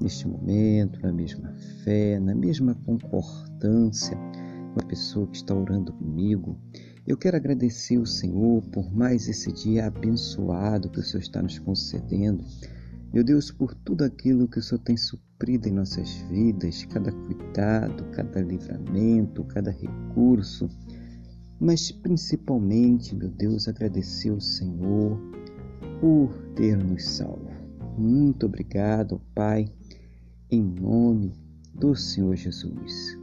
neste momento, na mesma fé, na mesma concordância com a pessoa que está orando comigo. Eu quero agradecer ao Senhor por mais esse dia abençoado que o Senhor está nos concedendo. Meu Deus, por tudo aquilo que o Senhor tem suprido em nossas vidas, cada cuidado, cada livramento, cada recurso. Mas principalmente, meu Deus, agradecer ao Senhor por ter nos salvo. Muito obrigado, Pai, em nome do Senhor Jesus.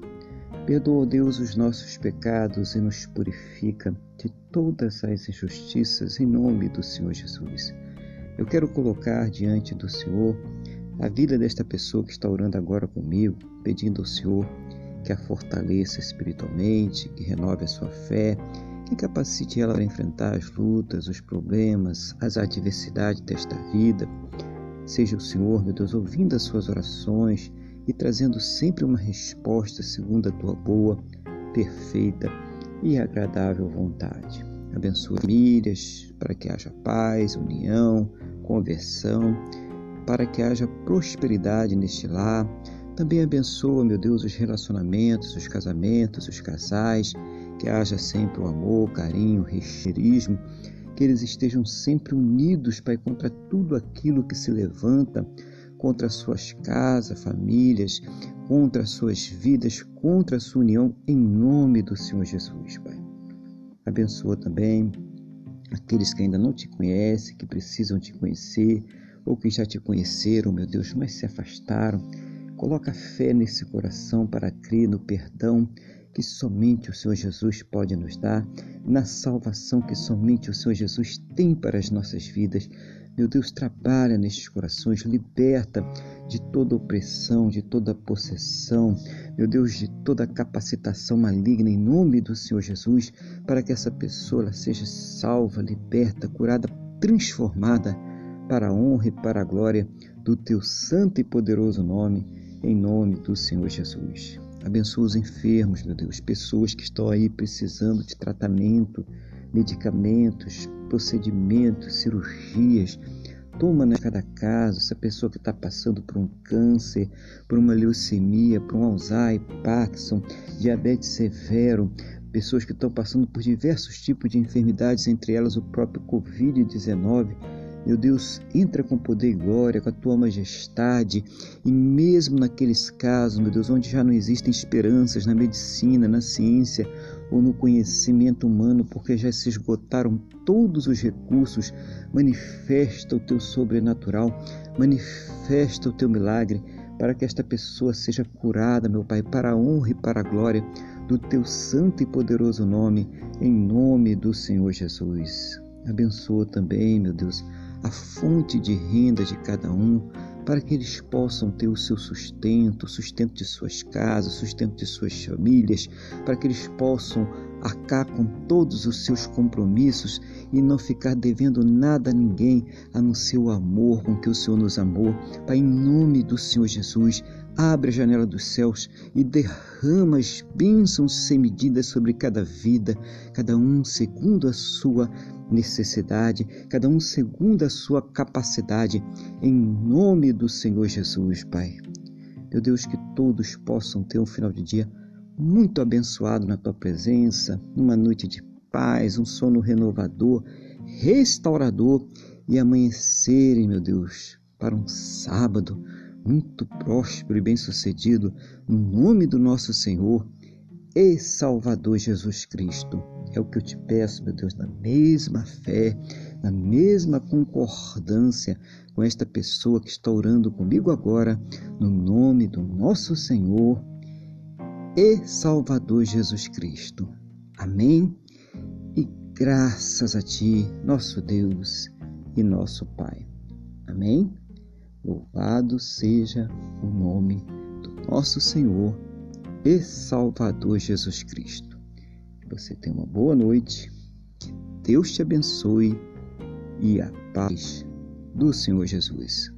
Perdoa, Deus, os nossos pecados e nos purifica de todas as injustiças em nome do Senhor Jesus. Eu quero colocar diante do Senhor a vida desta pessoa que está orando agora comigo, pedindo ao Senhor que a fortaleça espiritualmente, que renove a sua fé, que capacite ela a enfrentar as lutas, os problemas, as adversidades desta vida Seja o Senhor, meu Deus, ouvindo as suas orações e trazendo sempre uma resposta segundo a tua boa, perfeita e agradável vontade. Abençoa famílias para que haja paz, união, conversão, para que haja prosperidade neste lar. Também abençoa, meu Deus, os relacionamentos, os casamentos, os casais, que haja sempre o amor, carinho, recherismo que eles estejam sempre unidos, Pai, contra tudo aquilo que se levanta contra suas casas, famílias, contra suas vidas, contra a sua união, em nome do Senhor Jesus, Pai. Abençoa também aqueles que ainda não te conhecem, que precisam te conhecer, ou que já te conheceram, meu Deus, mas se afastaram. Coloca fé nesse coração para crer no perdão que somente o Senhor Jesus pode nos dar, na salvação que somente o Senhor Jesus tem para as nossas vidas. Meu Deus, trabalha nestes corações, liberta de toda opressão, de toda possessão, meu Deus, de toda capacitação maligna em nome do Senhor Jesus, para que essa pessoa seja salva, liberta, curada, transformada para a honra e para a glória do teu santo e poderoso nome, em nome do Senhor Jesus. Abençoa os enfermos, meu Deus, pessoas que estão aí precisando de tratamento, medicamentos, procedimentos, cirurgias. Toma né, cada caso, essa pessoa que está passando por um câncer, por uma leucemia, por um Alzheimer, Parkinson, diabetes severo, pessoas que estão passando por diversos tipos de enfermidades, entre elas o próprio Covid-19 meu Deus, entra com poder e glória, com a tua majestade, e mesmo naqueles casos, meu Deus, onde já não existem esperanças na medicina, na ciência ou no conhecimento humano, porque já se esgotaram todos os recursos, manifesta o teu sobrenatural, manifesta o teu milagre, para que esta pessoa seja curada, meu Pai, para a honra e para a glória do teu santo e poderoso nome, em nome do Senhor Jesus. Abençoa também, meu Deus, a fonte de renda de cada um, para que eles possam ter o seu sustento, sustento de suas casas, sustento de suas famílias, para que eles possam arcar com todos os seus compromissos e não ficar devendo nada a ninguém a não ser o amor com que o Senhor nos amou. Pai, em nome do Senhor Jesus, abre a janela dos céus e derrama as bênçãos sem medida sobre cada vida, cada um segundo a sua necessidade, cada um segundo a sua capacidade, em nome do Senhor Jesus, Pai. Meu Deus, que todos possam ter um final de dia muito abençoado na tua presença, uma noite de paz, um sono renovador, restaurador e amanhecerem, meu Deus, para um sábado muito próspero e bem-sucedido, no nome do nosso Senhor e Salvador Jesus Cristo. É o que eu te peço, meu Deus, na mesma fé, na mesma concordância com esta pessoa que está orando comigo agora, no nome do nosso Senhor e Salvador Jesus Cristo. Amém? E graças a Ti, nosso Deus e nosso Pai. Amém? Louvado seja o nome do nosso Senhor e Salvador Jesus Cristo. Que você tenha uma boa noite, Deus te abençoe e a paz do Senhor Jesus.